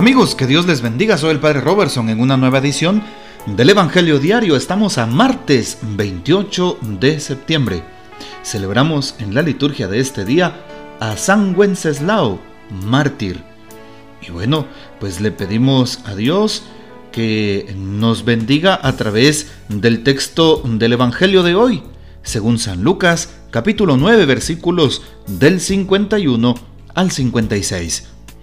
Amigos, que Dios les bendiga. Soy el Padre Robertson en una nueva edición del Evangelio Diario. Estamos a martes 28 de septiembre. Celebramos en la liturgia de este día a San Wenceslao, mártir. Y bueno, pues le pedimos a Dios que nos bendiga a través del texto del Evangelio de hoy, según San Lucas, capítulo 9, versículos del 51 al 56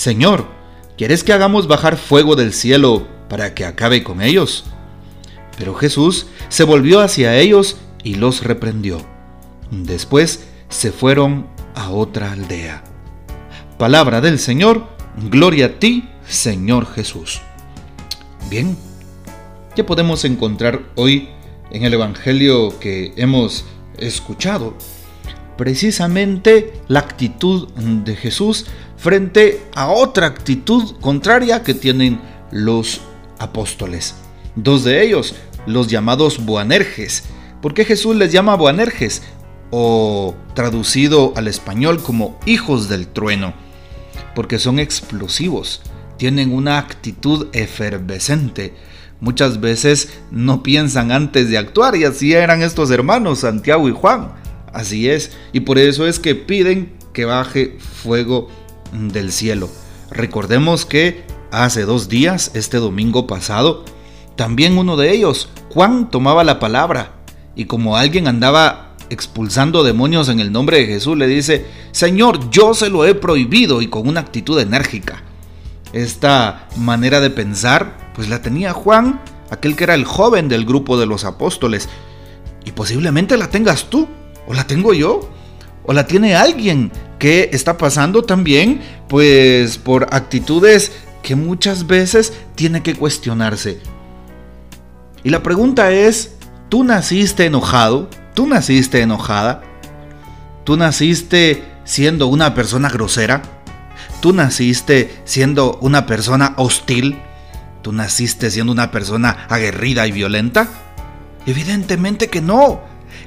Señor, ¿quieres que hagamos bajar fuego del cielo para que acabe con ellos? Pero Jesús se volvió hacia ellos y los reprendió. Después se fueron a otra aldea. Palabra del Señor, gloria a ti, Señor Jesús. Bien, ya podemos encontrar hoy en el Evangelio que hemos escuchado precisamente la actitud de Jesús frente a otra actitud contraria que tienen los apóstoles. Dos de ellos, los llamados Boanerges. ¿Por qué Jesús les llama Boanerges? O traducido al español como hijos del trueno. Porque son explosivos, tienen una actitud efervescente. Muchas veces no piensan antes de actuar y así eran estos hermanos, Santiago y Juan. Así es, y por eso es que piden que baje fuego del cielo. Recordemos que hace dos días, este domingo pasado, también uno de ellos, Juan, tomaba la palabra y como alguien andaba expulsando demonios en el nombre de Jesús, le dice, Señor, yo se lo he prohibido y con una actitud enérgica. Esta manera de pensar, pues la tenía Juan, aquel que era el joven del grupo de los apóstoles, y posiblemente la tengas tú ¿O la tengo yo? ¿O la tiene alguien que está pasando también pues por actitudes que muchas veces tiene que cuestionarse? Y la pregunta es, ¿tú naciste enojado? ¿Tú naciste enojada? ¿Tú naciste siendo una persona grosera? ¿Tú naciste siendo una persona hostil? ¿Tú naciste siendo una persona aguerrida y violenta? Evidentemente que no.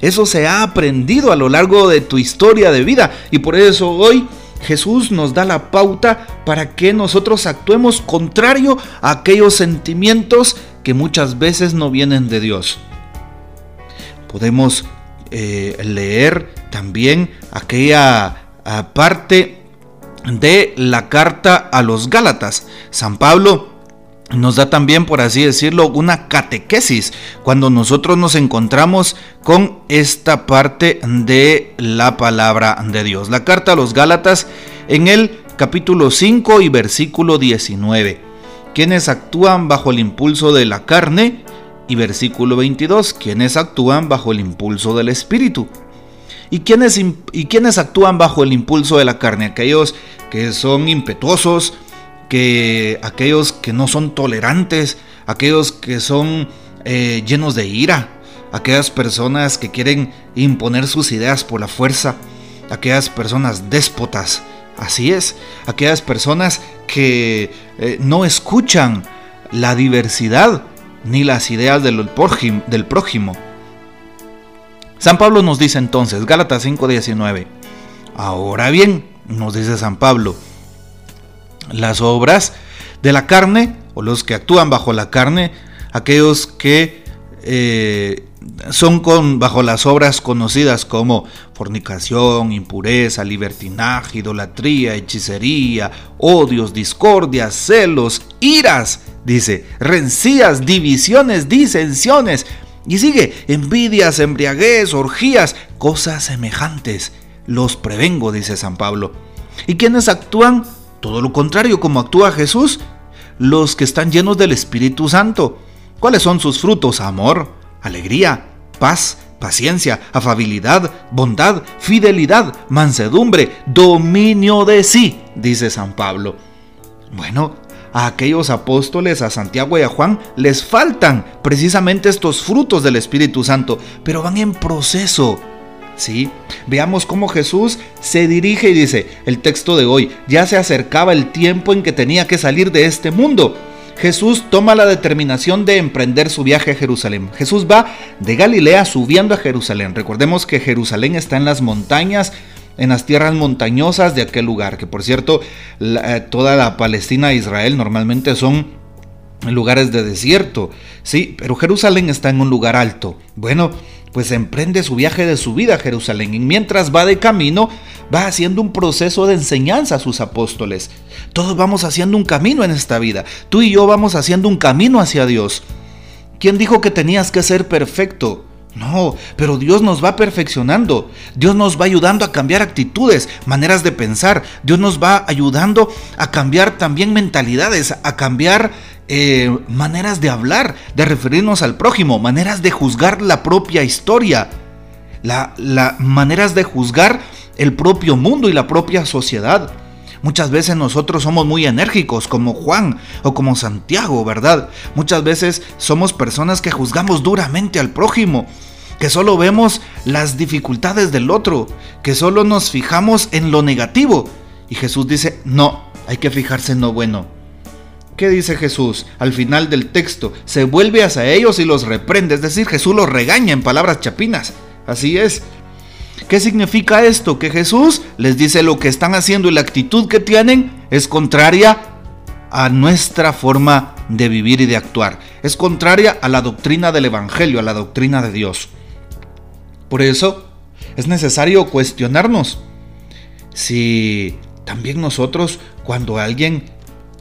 Eso se ha aprendido a lo largo de tu historia de vida y por eso hoy Jesús nos da la pauta para que nosotros actuemos contrario a aquellos sentimientos que muchas veces no vienen de Dios. Podemos eh, leer también aquella parte de la carta a los Gálatas. San Pablo nos da también, por así decirlo, una catequesis cuando nosotros nos encontramos con esta parte de la palabra de Dios. La carta a los Gálatas en el capítulo 5 y versículo 19. Quienes actúan bajo el impulso de la carne y versículo 22. Quienes actúan bajo el impulso del espíritu. ¿Y quienes, ¿Y actúan bajo el impulso de la carne? Aquellos que son impetuosos, que aquellos que no son tolerantes, aquellos que son eh, llenos de ira, aquellas personas que quieren imponer sus ideas por la fuerza, aquellas personas déspotas, así es, aquellas personas que eh, no escuchan la diversidad ni las ideas del prójimo, del prójimo. San Pablo nos dice entonces, Gálatas 5:19, ahora bien, nos dice San Pablo, las obras de la carne o los que actúan bajo la carne, aquellos que eh, son con, bajo las obras conocidas como fornicación, impureza, libertinaje, idolatría, hechicería, odios, discordias, celos, iras, dice, rencías, divisiones, disensiones, y sigue, envidias, embriaguez, orgías, cosas semejantes. Los prevengo, dice San Pablo. ¿Y quienes actúan todo lo contrario, como actúa Jesús, los que están llenos del Espíritu Santo. ¿Cuáles son sus frutos? Amor, alegría, paz, paciencia, afabilidad, bondad, fidelidad, mansedumbre, dominio de sí, dice San Pablo. Bueno, a aquellos apóstoles, a Santiago y a Juan, les faltan precisamente estos frutos del Espíritu Santo, pero van en proceso. Veamos cómo Jesús se dirige y dice, el texto de hoy, ya se acercaba el tiempo en que tenía que salir de este mundo. Jesús toma la determinación de emprender su viaje a Jerusalén. Jesús va de Galilea subiendo a Jerusalén. Recordemos que Jerusalén está en las montañas, en las tierras montañosas de aquel lugar, que por cierto, eh, toda la Palestina e Israel normalmente son lugares de desierto, sí, pero Jerusalén está en un lugar alto. Bueno, pues emprende su viaje de su vida a Jerusalén y mientras va de camino, va haciendo un proceso de enseñanza a sus apóstoles. Todos vamos haciendo un camino en esta vida. Tú y yo vamos haciendo un camino hacia Dios. ¿Quién dijo que tenías que ser perfecto? No, pero Dios nos va perfeccionando. Dios nos va ayudando a cambiar actitudes, maneras de pensar. Dios nos va ayudando a cambiar también mentalidades, a cambiar eh, maneras de hablar, de referirnos al prójimo, maneras de juzgar la propia historia, la, maneras de juzgar el propio mundo y la propia sociedad. Muchas veces nosotros somos muy enérgicos, como Juan o como Santiago, ¿verdad? Muchas veces somos personas que juzgamos duramente al prójimo, que solo vemos las dificultades del otro, que solo nos fijamos en lo negativo. Y Jesús dice, no, hay que fijarse en lo bueno. ¿Qué dice Jesús al final del texto? Se vuelve hacia ellos y los reprende, es decir, Jesús los regaña en palabras chapinas. Así es, ¿Qué significa esto? Que Jesús les dice lo que están haciendo y la actitud que tienen es contraria a nuestra forma de vivir y de actuar. Es contraria a la doctrina del Evangelio, a la doctrina de Dios. Por eso es necesario cuestionarnos si también nosotros, cuando alguien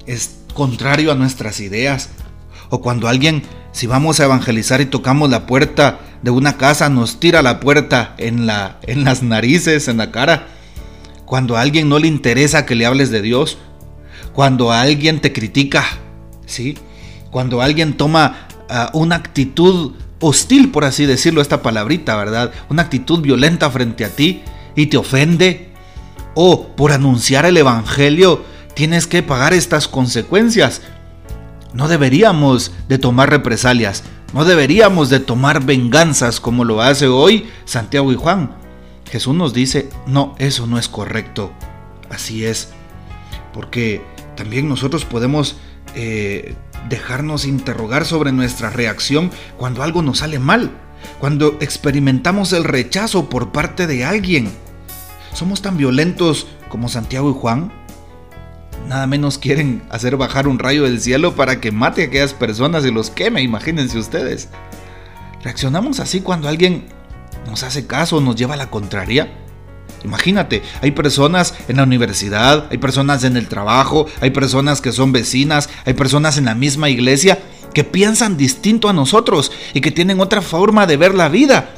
es contrario a nuestras ideas, o cuando alguien, si vamos a evangelizar y tocamos la puerta de una casa, nos tira la puerta en, la, en las narices, en la cara. Cuando a alguien no le interesa que le hables de Dios. Cuando alguien te critica. ¿Sí? Cuando alguien toma ah, una actitud hostil, por así decirlo, esta palabrita, ¿verdad? Una actitud violenta frente a ti y te ofende. O por anunciar el Evangelio tienes que pagar estas consecuencias. No deberíamos de tomar represalias, no deberíamos de tomar venganzas como lo hace hoy Santiago y Juan. Jesús nos dice, no, eso no es correcto. Así es, porque también nosotros podemos eh, dejarnos interrogar sobre nuestra reacción cuando algo nos sale mal, cuando experimentamos el rechazo por parte de alguien. ¿Somos tan violentos como Santiago y Juan? Nada menos quieren hacer bajar un rayo del cielo para que mate a aquellas personas y los queme, imagínense ustedes. ¿Reaccionamos así cuando alguien nos hace caso, nos lleva a la contraria? Imagínate, hay personas en la universidad, hay personas en el trabajo, hay personas que son vecinas, hay personas en la misma iglesia que piensan distinto a nosotros y que tienen otra forma de ver la vida.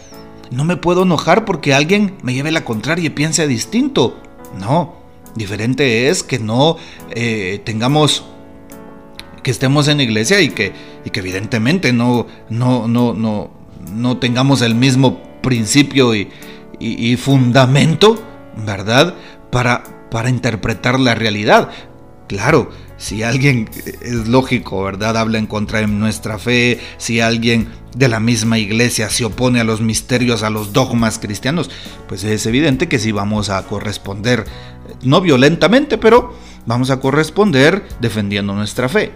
No me puedo enojar porque alguien me lleve la contraria y piense distinto. No, Diferente es que no eh, tengamos, que estemos en iglesia y que, y que evidentemente no, no, no, no, no tengamos el mismo principio y, y, fundamento, ¿verdad? Para, para interpretar la realidad. Claro, si alguien es lógico, ¿verdad? Habla en contra de nuestra fe, si alguien de la misma iglesia se opone a los misterios, a los dogmas cristianos, pues es evidente que sí vamos a corresponder no violentamente, pero vamos a corresponder defendiendo nuestra fe.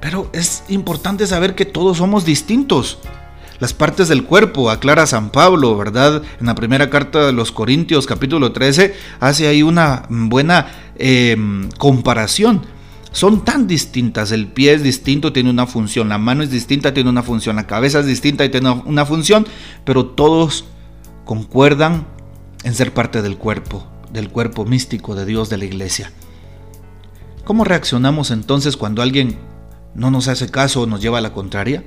Pero es importante saber que todos somos distintos. Las partes del cuerpo, aclara San Pablo, ¿verdad? En la primera carta de los Corintios capítulo 13 hace ahí una buena em, comparación. Son tan distintas, el pie es distinto, tiene una función, la mano es distinta, tiene una función, la cabeza es distinta y tiene una función, pero todos concuerdan en ser parte del cuerpo del cuerpo místico de Dios de la iglesia. ¿Cómo reaccionamos entonces cuando alguien no nos hace caso o nos lleva a la contraria?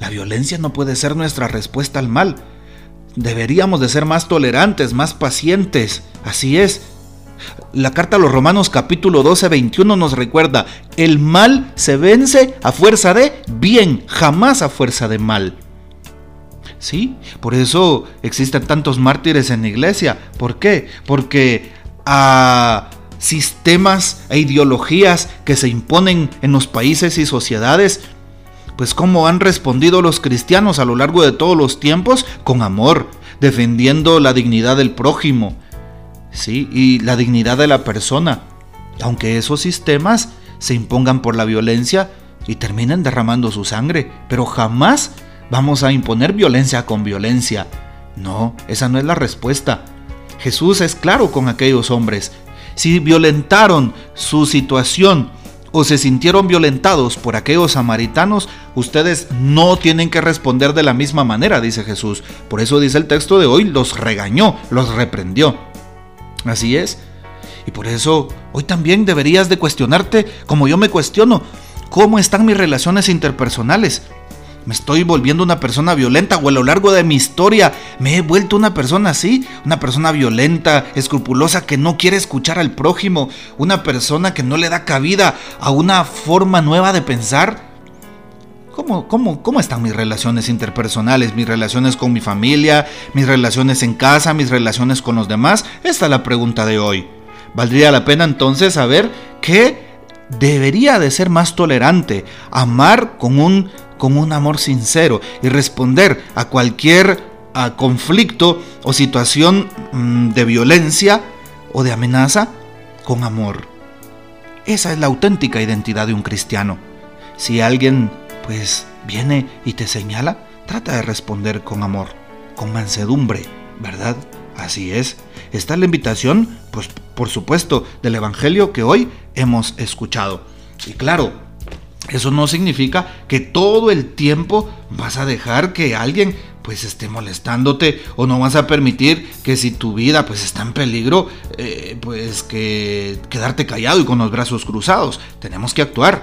La violencia no puede ser nuestra respuesta al mal. Deberíamos de ser más tolerantes, más pacientes. Así es. La carta a los Romanos capítulo 12, 21 nos recuerda, el mal se vence a fuerza de bien, jamás a fuerza de mal. ¿sí? Por eso existen tantos mártires en la iglesia. ¿Por qué? Porque a sistemas e ideologías que se imponen en los países y sociedades, pues cómo han respondido los cristianos a lo largo de todos los tiempos con amor, defendiendo la dignidad del prójimo, sí, y la dignidad de la persona, aunque esos sistemas se impongan por la violencia y terminen derramando su sangre, pero jamás vamos a imponer violencia con violencia. No, esa no es la respuesta. Jesús es claro con aquellos hombres. Si violentaron su situación o se sintieron violentados por aquellos samaritanos, ustedes no tienen que responder de la misma manera, dice Jesús. Por eso dice el texto de hoy, los regañó, los reprendió. Así es. Y por eso hoy también deberías de cuestionarte, como yo me cuestiono, cómo están mis relaciones interpersonales. ¿Me estoy volviendo una persona violenta o a lo largo de mi historia me he vuelto una persona así? Una persona violenta, escrupulosa, que no quiere escuchar al prójimo, una persona que no le da cabida a una forma nueva de pensar. ¿Cómo, cómo, ¿Cómo están mis relaciones interpersonales, mis relaciones con mi familia, mis relaciones en casa, mis relaciones con los demás? Esta es la pregunta de hoy. Valdría la pena entonces saber qué debería de ser más tolerante, amar con un con un amor sincero y responder a cualquier conflicto o situación mm, de violencia o de amenaza con amor. Esa es la auténtica identidad de un cristiano. Si alguien pues viene y te señala, trata de responder con amor, con mansedumbre, ¿verdad? Así es. Está la invitación, pues por supuesto, del Evangelio que hoy hemos escuchado. Y claro, eso no significa que todo el tiempo vas a dejar que alguien pues esté molestándote o no vas a permitir que si tu vida pues está en peligro eh, pues que quedarte callado y con los brazos cruzados. Tenemos que actuar.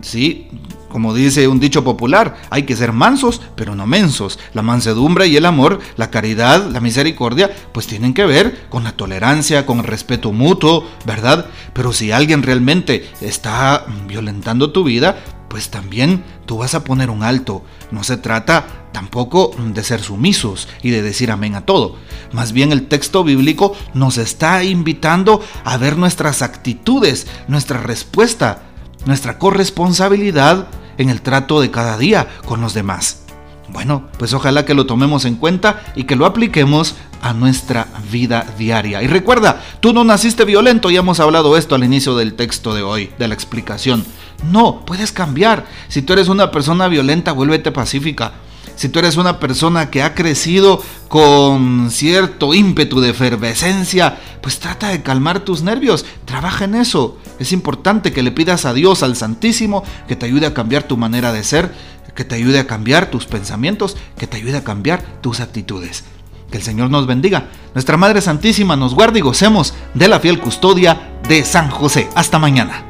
Sí, como dice un dicho popular, hay que ser mansos, pero no mensos. La mansedumbre y el amor, la caridad, la misericordia, pues tienen que ver con la tolerancia, con el respeto mutuo, ¿verdad? Pero si alguien realmente está violentando tu vida, pues también tú vas a poner un alto. No se trata tampoco de ser sumisos y de decir amén a todo. Más bien el texto bíblico nos está invitando a ver nuestras actitudes, nuestra respuesta nuestra corresponsabilidad en el trato de cada día con los demás. Bueno, pues ojalá que lo tomemos en cuenta y que lo apliquemos a nuestra vida diaria. Y recuerda, tú no naciste violento, ya hemos hablado esto al inicio del texto de hoy, de la explicación. No, puedes cambiar. Si tú eres una persona violenta, vuélvete pacífica. Si tú eres una persona que ha crecido con cierto ímpetu de efervescencia, pues trata de calmar tus nervios, trabaja en eso. Es importante que le pidas a Dios, al Santísimo, que te ayude a cambiar tu manera de ser, que te ayude a cambiar tus pensamientos, que te ayude a cambiar tus actitudes. Que el Señor nos bendiga. Nuestra Madre Santísima nos guarde y gocemos de la fiel custodia de San José. Hasta mañana.